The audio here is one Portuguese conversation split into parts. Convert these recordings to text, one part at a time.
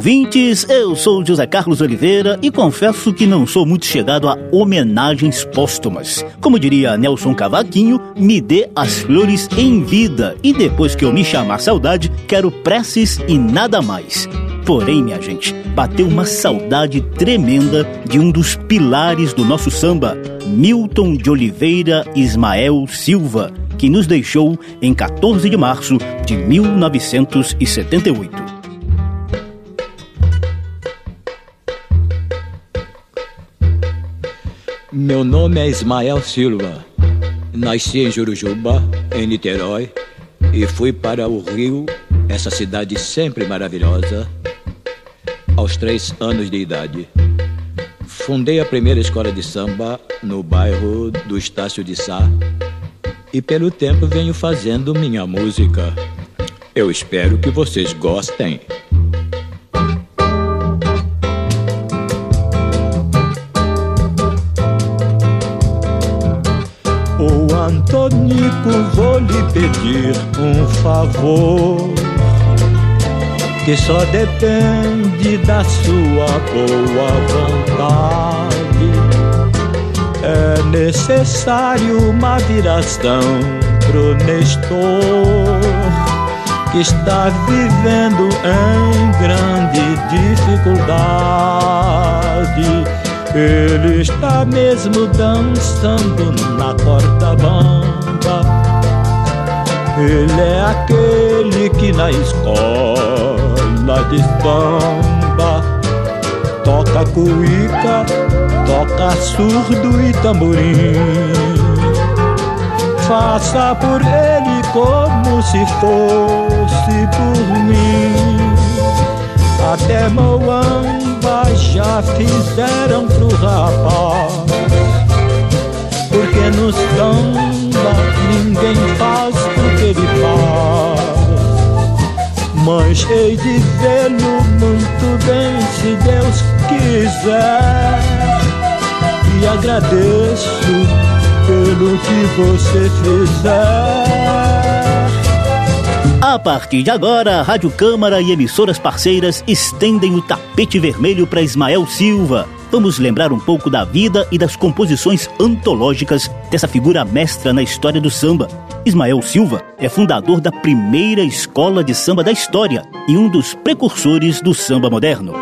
Ouvintes! Eu sou José Carlos Oliveira e confesso que não sou muito chegado a homenagens póstumas. Como diria Nelson Cavaquinho, me dê as flores em vida e depois que eu me chamar saudade, quero preces e nada mais. Porém, minha gente, bateu uma saudade tremenda de um dos pilares do nosso samba, Milton de Oliveira Ismael Silva, que nos deixou em 14 de março de 1978. Meu nome é Ismael Silva. Nasci em Jurujuba, em Niterói, e fui para o Rio, essa cidade sempre maravilhosa, aos três anos de idade. Fundei a primeira escola de samba no bairro do Estácio de Sá e pelo tempo venho fazendo minha música. Eu espero que vocês gostem. Antônico, vou lhe pedir um favor que só depende da sua boa vontade. É necessário uma viração pro Nestor que está vivendo em grande dificuldade ele está mesmo dançando na corda bamba. Ele é aquele que na escola de samba toca cuíca, toca surdo e tamborim. Faça por ele como se fosse por mim. Até Moamba já fizeram pro rapaz. Porque nos samba ninguém faz o que ele faz. Mas hei de vê-lo muito bem se Deus quiser. E agradeço pelo que você fizer a partir de agora, a Rádio Câmara e emissoras parceiras estendem o tapete vermelho para Ismael Silva. Vamos lembrar um pouco da vida e das composições antológicas dessa figura mestra na história do samba. Ismael Silva é fundador da primeira escola de samba da história e um dos precursores do samba moderno.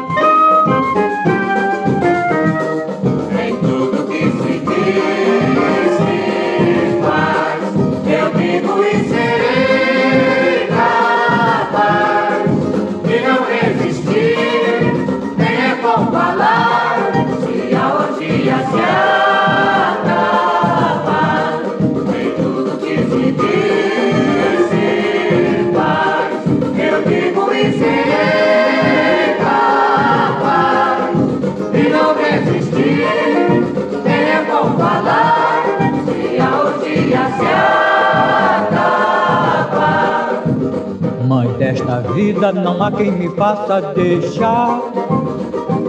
Vida não há quem me faça deixar.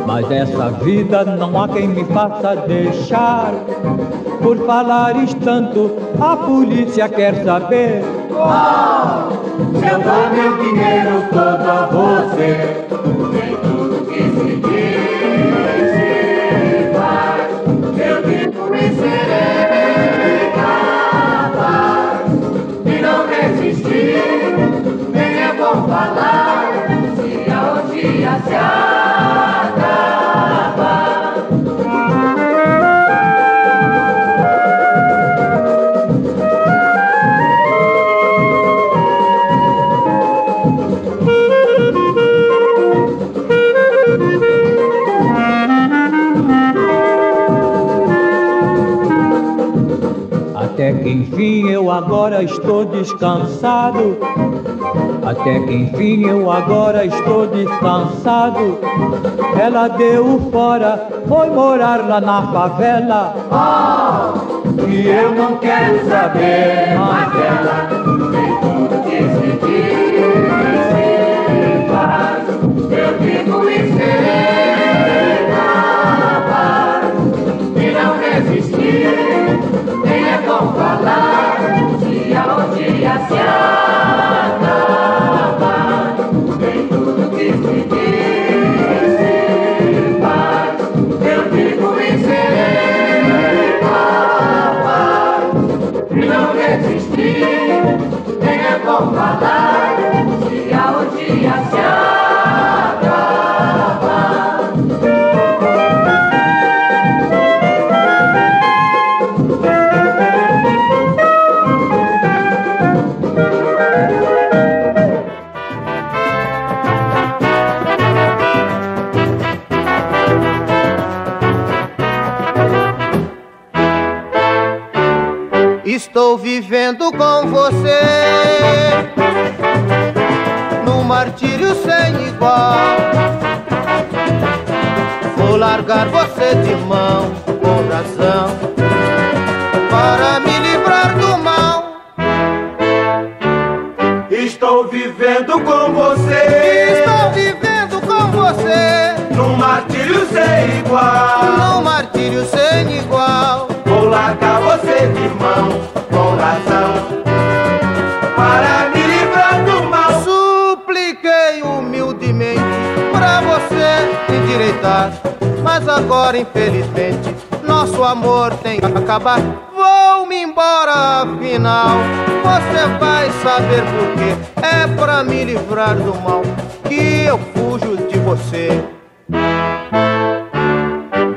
Mas essa vida não há quem me faça deixar. Por falares tanto, a polícia quer saber. Oh, eu dar meu dinheiro todo a você, agora estou descansado até que enfim eu agora estou descansado. Ela deu fora, foi morar lá na favela. Oh, que eu não quero saber, mas ela tem tudo que se diz e faz. Eu digo e ser bom falar, dia ou dia se com você, Estou vivendo com você num martírio sem igual. num martírio sem igual. Vou largar você de mão, com razão, para me livrar do mal. Supliquei humildemente pra você endireitar. Mas agora, infelizmente, nosso amor tem que acabar. Embora, afinal. Você vai saber por quê. É pra me livrar do mal que eu fujo de você.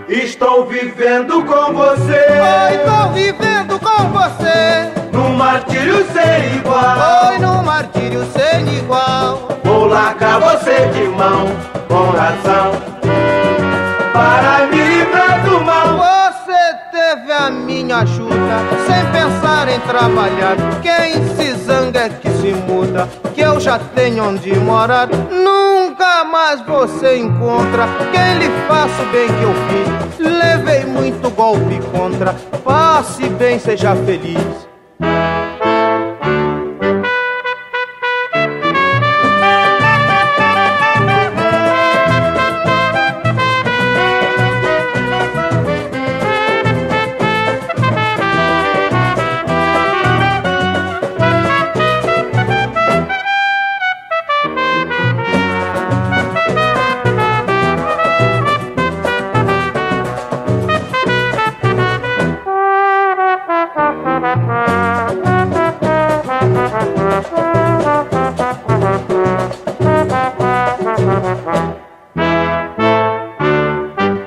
Estou vivendo com você, Oi, tô vivendo com você. num martírio sem igual. Oi, num martírio sem igual. Vou largar você de mão, com razão, para me livrar do mal. Você teve a minha ajuda, sem pensar em trabalhar. Quem se zanga é que se muda, que eu já tenho onde morar. Nunca mais você encontra quem lhe faça o bem que eu fiz. Levei muito golpe contra, passe bem, seja feliz.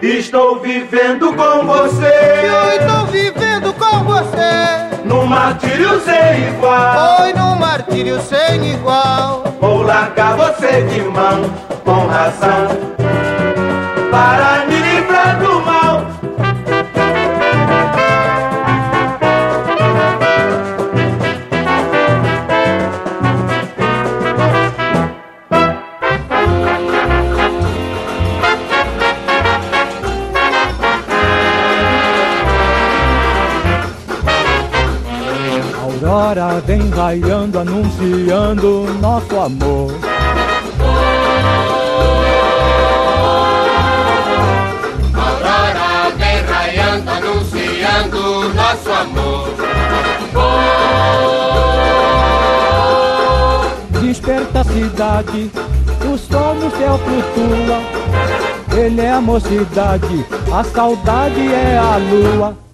Estou vivendo com Eu você, estou vivendo com você. num martírio sem igual. Oi, num martírio sem igual. Vou largar você de mão, com razão, para me livrar do mal. Aurora vem raiando, anunciando nosso amor. Aurora vem raiando, anunciando nosso amor. Desperta a cidade, o sol no céu flutua. Ele é a mocidade, a saudade é a lua.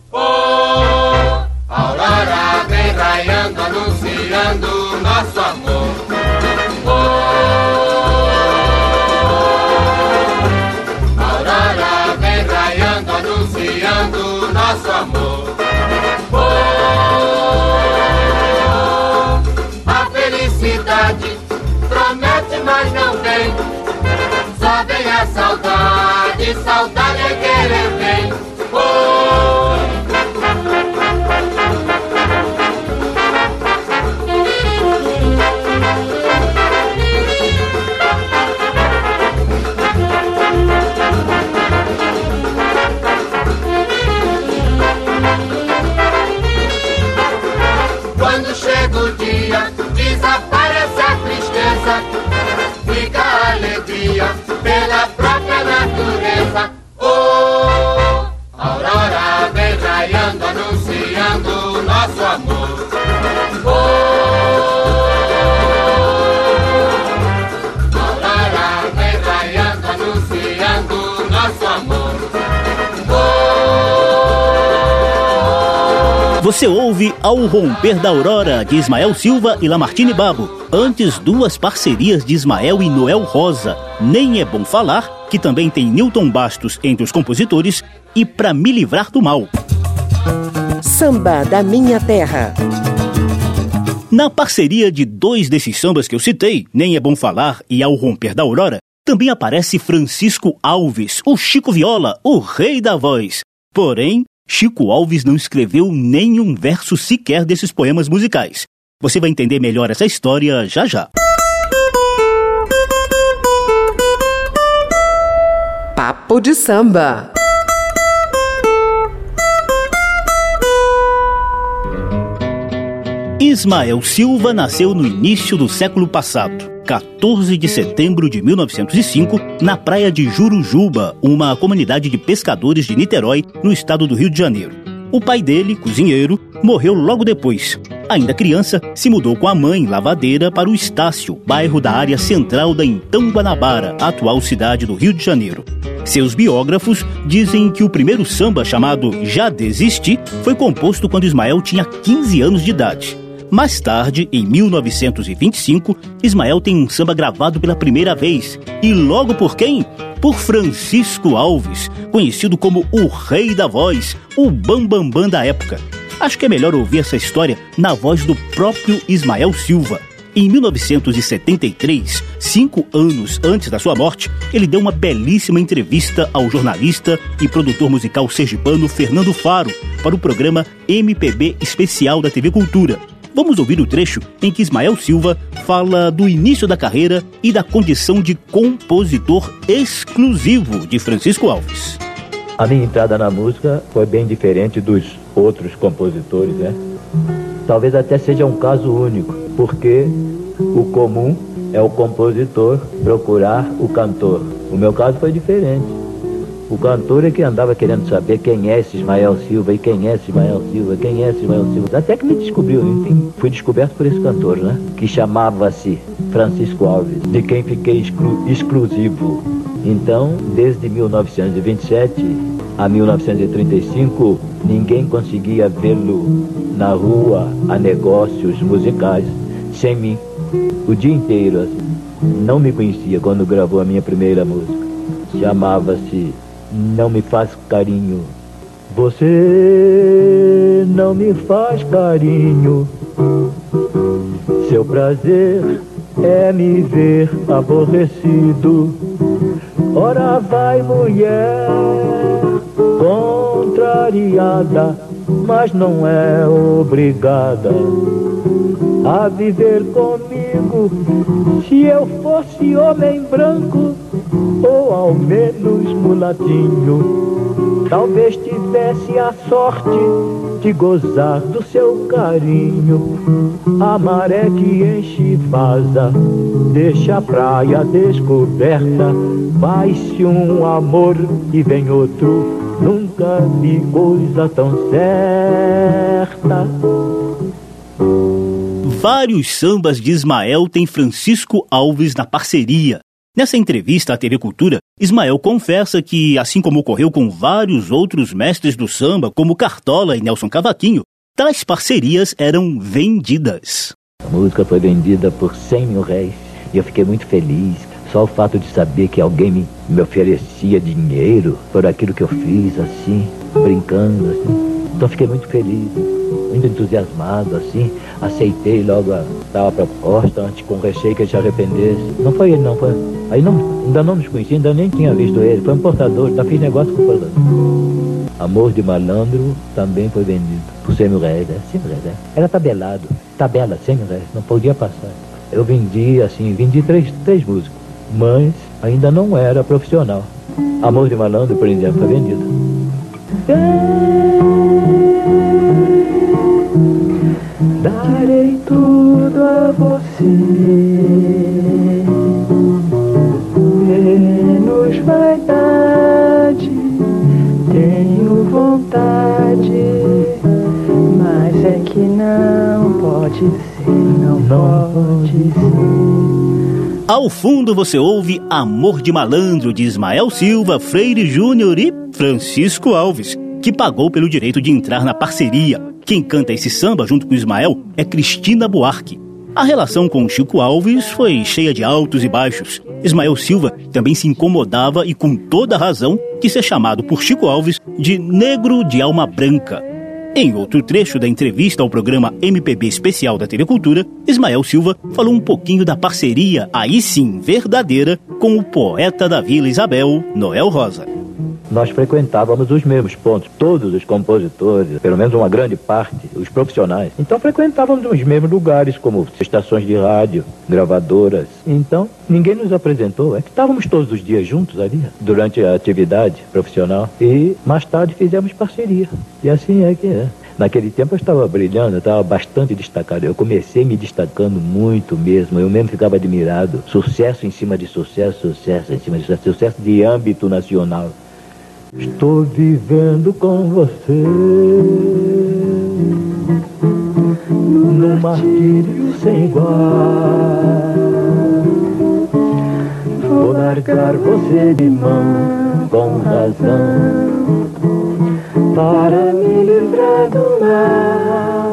Vem raiando, anunciando nosso amor. Aurora vem raiando, anunciando nosso amor. A felicidade promete, mas não vem. Só vem a saudade, saudade é querer Você ouve Ao Romper da Aurora, de Ismael Silva e Lamartine Babo. Antes, duas parcerias de Ismael e Noel Rosa. Nem é bom falar, que também tem Newton Bastos entre os compositores, e Pra Me Livrar do Mal. Samba da Minha Terra. Na parceria de dois desses sambas que eu citei, Nem é bom falar e Ao Romper da Aurora, também aparece Francisco Alves, o Chico Viola, o rei da voz. Porém, Chico Alves não escreveu nenhum verso sequer desses poemas musicais. Você vai entender melhor essa história já já. Papo de samba. Ismael Silva nasceu no início do século passado, 14 de setembro de 1905, na praia de Jurujuba, uma comunidade de pescadores de Niterói, no estado do Rio de Janeiro. O pai dele, cozinheiro, morreu logo depois. Ainda criança, se mudou com a mãe, lavadeira, para o Estácio, bairro da área central da então Guanabara, atual cidade do Rio de Janeiro. Seus biógrafos dizem que o primeiro samba, chamado Já Desisti, foi composto quando Ismael tinha 15 anos de idade. Mais tarde, em 1925, Ismael tem um samba gravado pela primeira vez. E logo por quem? Por Francisco Alves, conhecido como o Rei da Voz, o Bambambam Bam Bam da época. Acho que é melhor ouvir essa história na voz do próprio Ismael Silva. Em 1973, cinco anos antes da sua morte, ele deu uma belíssima entrevista ao jornalista e produtor musical sergipano Fernando Faro para o programa MPB Especial da TV Cultura. Vamos ouvir o trecho em que Ismael Silva fala do início da carreira e da condição de compositor exclusivo de Francisco Alves. A minha entrada na música foi bem diferente dos outros compositores, né? Talvez até seja um caso único, porque o comum é o compositor procurar o cantor. O meu caso foi diferente. O cantor é que andava querendo saber quem é esse Ismael Silva e quem é esse Ismael Silva, quem é esse Ismael Silva. Até que me descobriu, enfim, fui descoberto por esse cantor, né? Que chamava-se Francisco Alves, de quem fiquei exclu exclusivo. Então, desde 1927 a 1935, ninguém conseguia vê-lo na rua a negócios musicais sem mim. O dia inteiro, assim. Não me conhecia quando gravou a minha primeira música. Chamava-se não me faz carinho. Você não me faz carinho. Seu prazer é me ver aborrecido. Ora vai, mulher, contrariada, mas não é obrigada a viver comigo. Se eu fosse homem branco, ou ao menos mulatinho, talvez tivesse a sorte de gozar do seu carinho. A maré que enche vaza, deixa a praia descoberta, vai-se um amor e vem outro, nunca vi coisa tão certa. Vários sambas de Ismael têm Francisco Alves na parceria. Nessa entrevista à TV Cultura, Ismael confessa que, assim como ocorreu com vários outros mestres do samba, como Cartola e Nelson Cavaquinho, tais parcerias eram vendidas. A música foi vendida por 100 mil réis e eu fiquei muito feliz. Só o fato de saber que alguém me, me oferecia dinheiro por aquilo que eu fiz, assim, brincando, assim. Então fiquei muito feliz muito entusiasmado, assim, aceitei logo a, a proposta, antes com receio que ele se arrependesse. Não foi ele, não, foi. Aí não, ainda não nos conhecia, ainda nem tinha visto ele, foi um portador, já fiz negócio com o portador. Amor de Malandro também foi vendido por 100 mil reais, é, 100 mil reais, é. Era tabelado, tabela, 100 mil reais, não podia passar. Eu vendi, assim, vendi três, três músicos, mas ainda não era profissional. Amor de Malandro, por exemplo, foi vendido. Darei tudo Menos vaidade, tenho vontade, mas é que não pode ser, não pode ser. Ao fundo você ouve Amor de Malandro de Ismael Silva, Freire Júnior e Francisco Alves, que pagou pelo direito de entrar na parceria. Quem canta esse samba junto com Ismael é Cristina Buarque. A relação com Chico Alves foi cheia de altos e baixos. Ismael Silva também se incomodava e com toda razão de ser chamado por Chico Alves de negro de alma branca. Em outro trecho da entrevista ao programa MPB Especial da TV Cultura, Ismael Silva falou um pouquinho da parceria, aí sim verdadeira, com o poeta da Vila Isabel, Noel Rosa nós frequentávamos os mesmos pontos, todos os compositores, pelo menos uma grande parte, os profissionais. Então frequentávamos os mesmos lugares, como estações de rádio, gravadoras. Então ninguém nos apresentou, é que estávamos todos os dias juntos ali, durante a atividade profissional. E mais tarde fizemos parceria. E assim é que é. Naquele tempo eu estava brilhando, eu estava bastante destacado. Eu comecei me destacando muito mesmo. Eu mesmo ficava admirado. Sucesso em cima de sucesso, sucesso em cima de sucesso, sucesso de âmbito nacional. Estou vivendo com você num martírio sem igual. Vou largar você de mão com razão para me livrar do mal.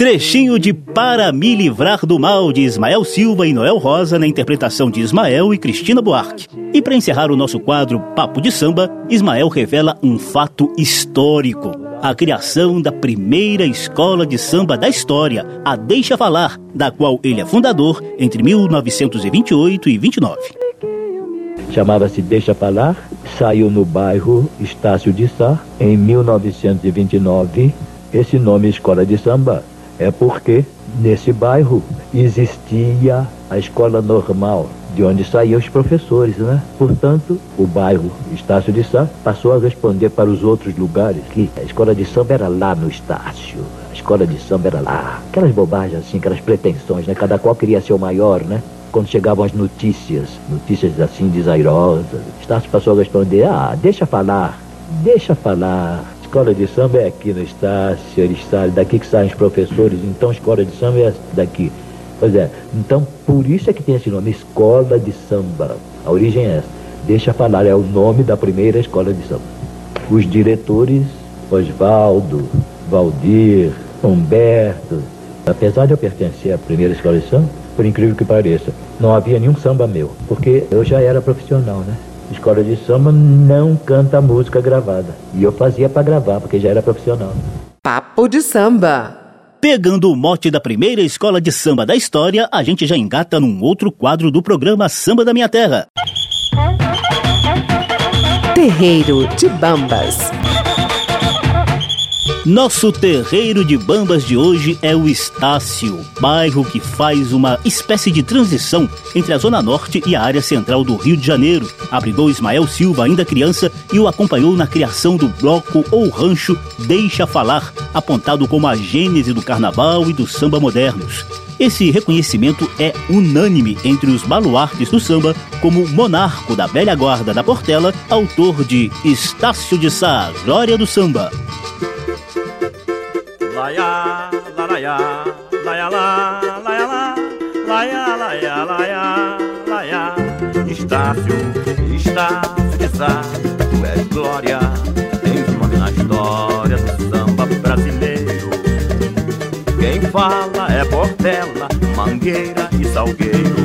Trechinho de Para Me Livrar do Mal de Ismael Silva e Noel Rosa na interpretação de Ismael e Cristina Buarque. E para encerrar o nosso quadro Papo de Samba, Ismael revela um fato histórico: a criação da primeira escola de samba da história, a Deixa Falar, da qual ele é fundador entre 1928 e 29. Chamava-se Deixa Falar, saiu no bairro Estácio de Sá em 1929. Esse nome Escola de Samba é porque nesse bairro existia a escola normal, de onde saíam os professores, né? Portanto, o bairro Estácio de Sá passou a responder para os outros lugares que a escola de samba era lá no Estácio. A escola de samba era lá. Aquelas bobagens assim, aquelas pretensões, né? Cada qual queria ser o maior, né? Quando chegavam as notícias, notícias assim desairosas, Estácio passou a responder: ah, deixa falar, deixa falar escola de samba é aqui no Estácio, saem, daqui que saem os professores, então escola de samba é daqui. Pois é, então por isso é que tem esse nome, Escola de Samba. A origem é essa. Deixa falar, é o nome da primeira escola de samba. Os diretores, Osvaldo, Valdir, Humberto, apesar de eu pertencer à primeira escola de samba, por incrível que pareça, não havia nenhum samba meu, porque eu já era profissional, né? Escola de samba não canta música gravada. E eu fazia para gravar, porque já era profissional. Papo de samba. Pegando o mote da primeira escola de samba da história, a gente já engata num outro quadro do programa Samba da Minha Terra. Terreiro de Bambas. Nosso terreiro de bambas de hoje é o Estácio, bairro que faz uma espécie de transição entre a Zona Norte e a área central do Rio de Janeiro. Abrigou Ismael Silva, ainda criança, e o acompanhou na criação do bloco ou rancho Deixa Falar, apontado como a gênese do carnaval e do samba modernos. Esse reconhecimento é unânime entre os baluartes do samba, como monarco da velha guarda da Portela, autor de Estácio de Sá, Glória do Samba laia, laraia, laia, lá, laia, lá, laia, laia, laia, laia. Estácio, Estácio de Sá, tu és glória, tens nome na história do samba brasileiro. Quem fala é Portela, Mangueira e Salgueiro,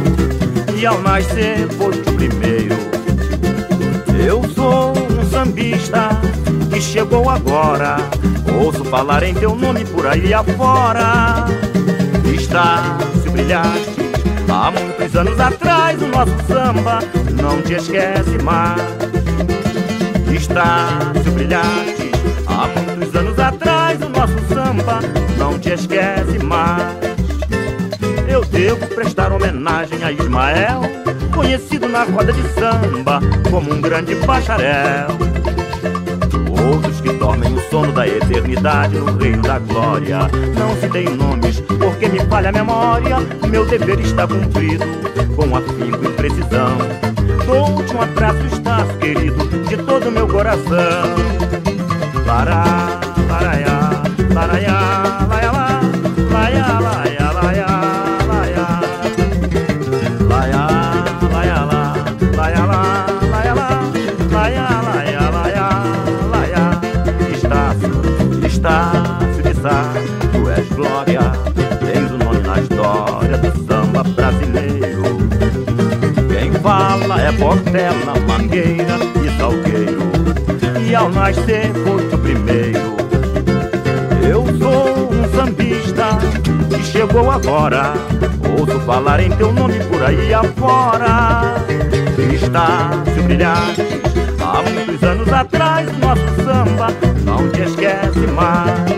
e ao nascer foste o primeiro. Eu sou um sambista que chegou agora Ouço falar em teu nome por aí afora. Está se brilhaste há muitos anos atrás. O nosso samba não te esquece mais. Está se brilhaste há muitos anos atrás. O nosso samba não te esquece mais. Eu devo prestar homenagem a Ismael, conhecido na roda de samba como um grande bacharel. Outros que dormem o sono da eternidade no reino da glória. Não se tem nomes, porque me falha a memória. Meu dever está cumprido, com afinco e precisão. Dou-te um abraço, estás querido, de todo meu coração. Lará, laraiá, laraiá, laia, lá, laia, Portela, Mangueira e Salgueiro. E ao nascer foste o primeiro. Eu sou um sambista que chegou agora. Ouço falar em teu nome por aí afora. Estácio Brilhantes, há muitos anos atrás, nosso samba não te esquece mais.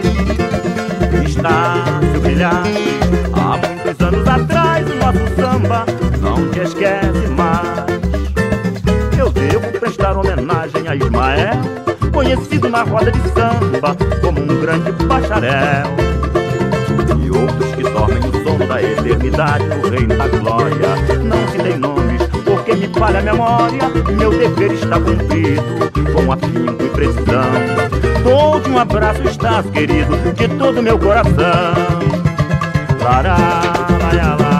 Estácio Brilhantes, há muitos anos atrás, nosso samba não te esquece mais. Prestar homenagem a Ismael, conhecido na roda de samba como um grande bacharel. E outros que dormem o sono da eternidade no reino da glória. Não se tem nomes, porque me falha a memória. Meu dever está cumprido, com afinco e precisão. Dou-te um abraço, estás querido, de todo meu coração. Lará, lá, lá, lá.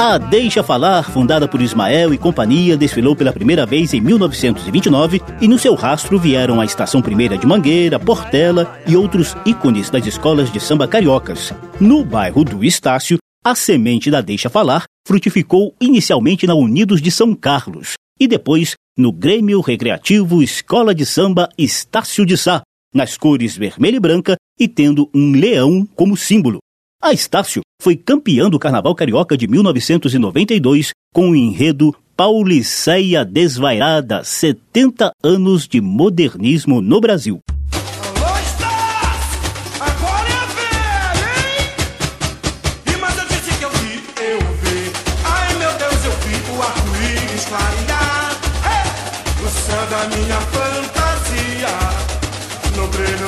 A Deixa Falar, fundada por Ismael e companhia, desfilou pela primeira vez em 1929 e no seu rastro vieram a Estação Primeira de Mangueira, Portela e outros ícones das escolas de samba cariocas. No bairro do Estácio, a semente da Deixa Falar frutificou inicialmente na Unidos de São Carlos e depois no Grêmio Recreativo Escola de Samba Estácio de Sá, nas cores vermelha e branca e tendo um leão como símbolo. A Estácio foi campeã do Carnaval Carioca de 1992 com o enredo Pauliceia Desvairada, 70 anos de modernismo no Brasil.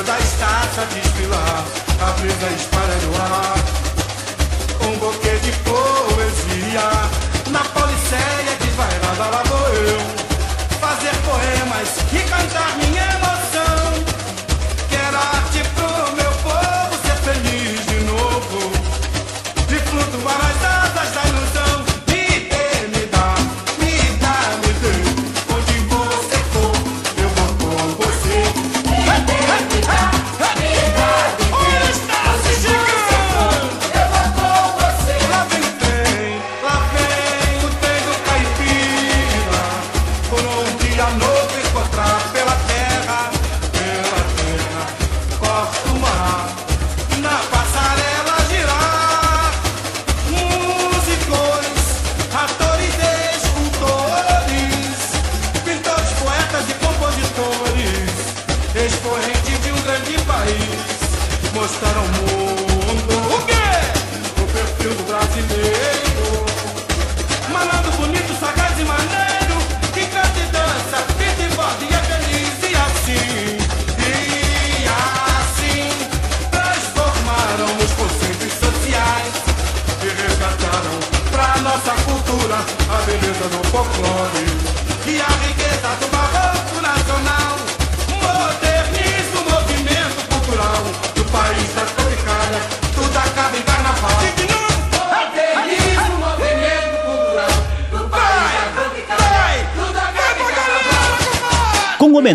Da estátua desfilar. A brisa espalha no ar. Na policeia desvairada lá vou eu.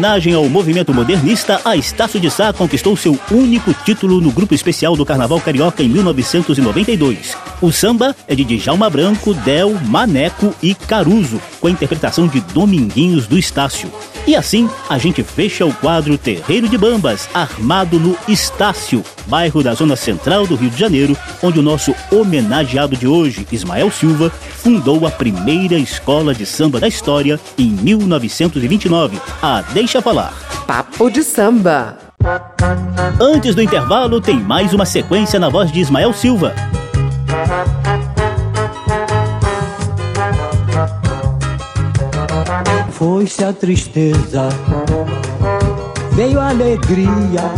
Homenagem ao movimento modernista, a Estácio de Sá conquistou seu único título no grupo especial do Carnaval Carioca em 1992. O samba é de Djalma Branco, Del, Maneco e Caruso, com a interpretação de Dominguinhos do Estácio. E assim, a gente fecha o quadro Terreiro de Bambas, armado no Estácio, bairro da zona central do Rio de Janeiro, onde o nosso homenageado de hoje, Ismael Silva, fundou a primeira escola de samba da história em 1929, a Deixa Falar. Papo de samba. Antes do intervalo, tem mais uma sequência na voz de Ismael Silva. Foi-se a tristeza veio alegria.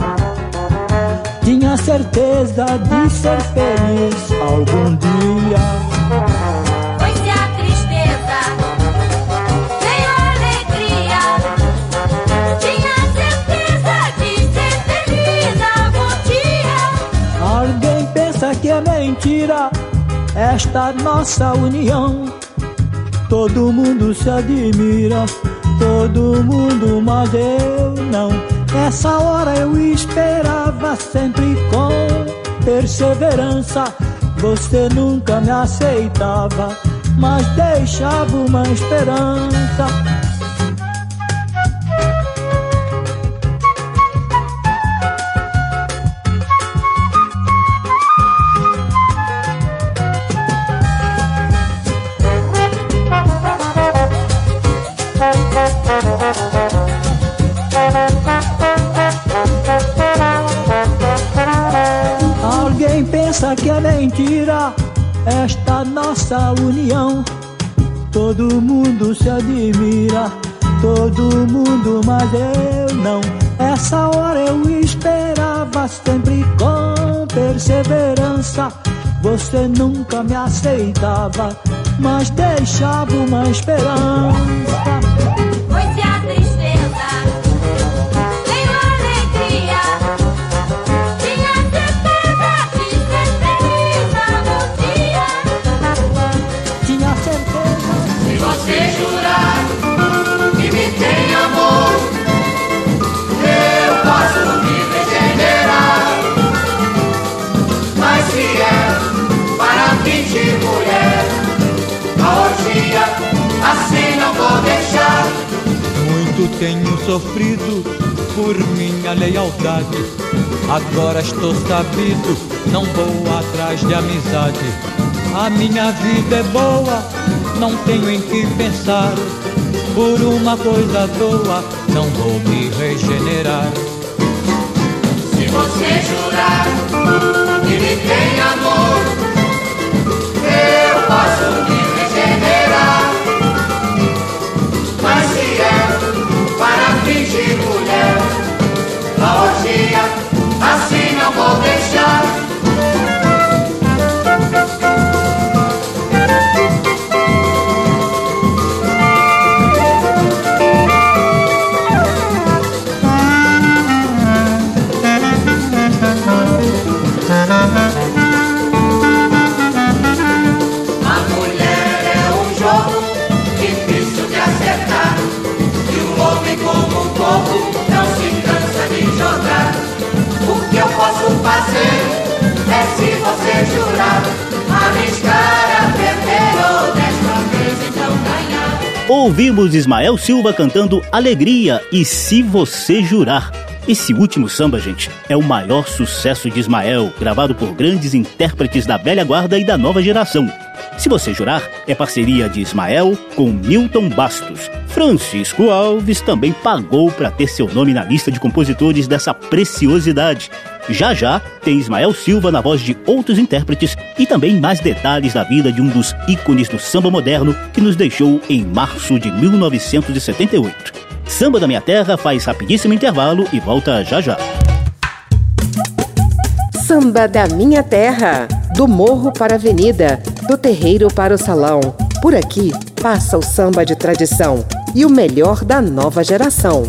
Tinha certeza de ser feliz algum dia. Foi-se a tristeza, veio a alegria. Tinha certeza de ser feliz algum dia. Alguém pensa que é mentira esta nossa união. Todo mundo se admira, todo mundo, mas eu não. Essa hora eu esperava sempre com perseverança. Você nunca me aceitava, mas deixava uma esperança. Mentira esta nossa união. Todo mundo se admira, todo mundo, mas eu não. Essa hora eu esperava sempre com perseverança. Você nunca me aceitava, mas deixava uma esperança. Tenho sofrido por minha lealdade. Agora estou sabido, não vou atrás de amizade. A minha vida é boa, não tenho em que pensar. Por uma coisa à toa, não vou me regenerar. Se você jurar que me tem amor, eu posso me se você jurar, arriscar a perder ou desta vez então ganhar. Ouvimos Ismael Silva cantando Alegria e Se Você Jurar. Esse último samba, gente, é o maior sucesso de Ismael, gravado por grandes intérpretes da velha guarda e da nova geração. Se Você Jurar é parceria de Ismael com Milton Bastos. Francisco Alves também pagou para ter seu nome na lista de compositores dessa preciosidade. Já já tem Ismael Silva na voz de outros intérpretes e também mais detalhes da vida de um dos ícones do samba moderno que nos deixou em março de 1978. Samba da Minha Terra faz rapidíssimo intervalo e volta já já. Samba da Minha Terra. Do morro para a avenida, do terreiro para o salão. Por aqui passa o samba de tradição e o melhor da nova geração.